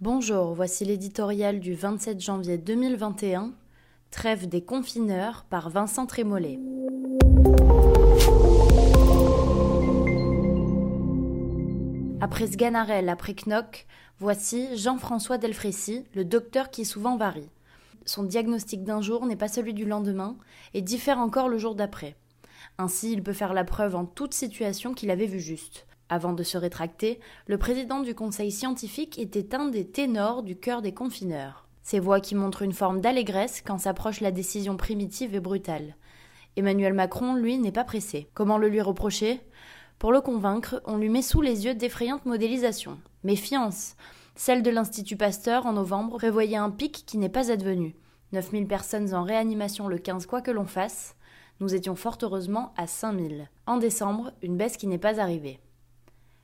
Bonjour, voici l'éditorial du 27 janvier 2021, Trêve des confineurs par Vincent Trémollet. Après Sganarelle, après Knock, voici Jean-François Delfrécy, le docteur qui souvent varie. Son diagnostic d'un jour n'est pas celui du lendemain et diffère encore le jour d'après. Ainsi, il peut faire la preuve en toute situation qu'il avait vu juste. Avant de se rétracter, le président du conseil scientifique était un des ténors du cœur des confineurs. Ces voix qui montrent une forme d'allégresse quand s'approche la décision primitive et brutale. Emmanuel Macron, lui, n'est pas pressé. Comment le lui reprocher? Pour le convaincre, on lui met sous les yeux d'effrayantes modélisations. Méfiance Celle de l'Institut Pasteur en novembre prévoyait un pic qui n'est pas advenu. 9000 personnes en réanimation le 15 quoi que l'on fasse. Nous étions fort heureusement à 5000. En décembre, une baisse qui n'est pas arrivée.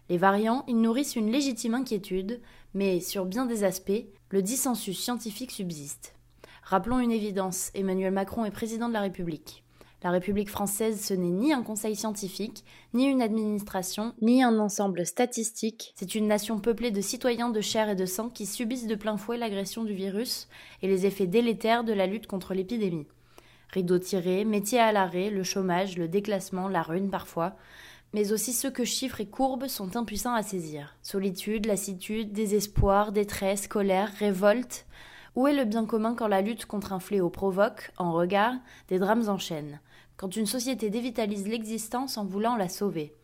Les variants, ils nourrissent une légitime inquiétude, mais sur bien des aspects, le dissensus scientifique subsiste. Rappelons une évidence, Emmanuel Macron est président de la République. La République française, ce n'est ni un conseil scientifique, ni une administration, ni un ensemble statistique. C'est une nation peuplée de citoyens de chair et de sang qui subissent de plein fouet l'agression du virus et les effets délétères de la lutte contre l'épidémie. Rideau tiré, métier à l'arrêt, le chômage, le déclassement, la ruine parfois, mais aussi ceux que chiffres et courbes sont impuissants à saisir. Solitude, lassitude, désespoir, détresse, colère, révolte. Où est le bien commun quand la lutte contre un fléau provoque, en regard, des drames en chaîne? Quand une société dévitalise l'existence en voulant la sauver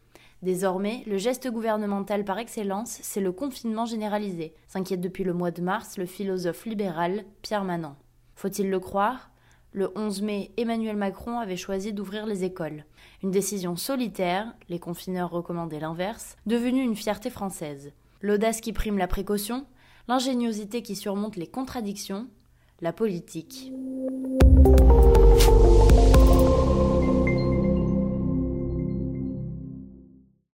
Désormais, le geste gouvernemental par excellence, c'est le confinement généralisé, s'inquiète depuis le mois de mars le philosophe libéral Pierre Manant. Faut-il le croire? Le 11 mai, Emmanuel Macron avait choisi d'ouvrir les écoles. Une décision solitaire, les confineurs recommandaient l'inverse, devenue une fierté française. L'audace qui prime la précaution, l'ingéniosité qui surmonte les contradictions, la politique.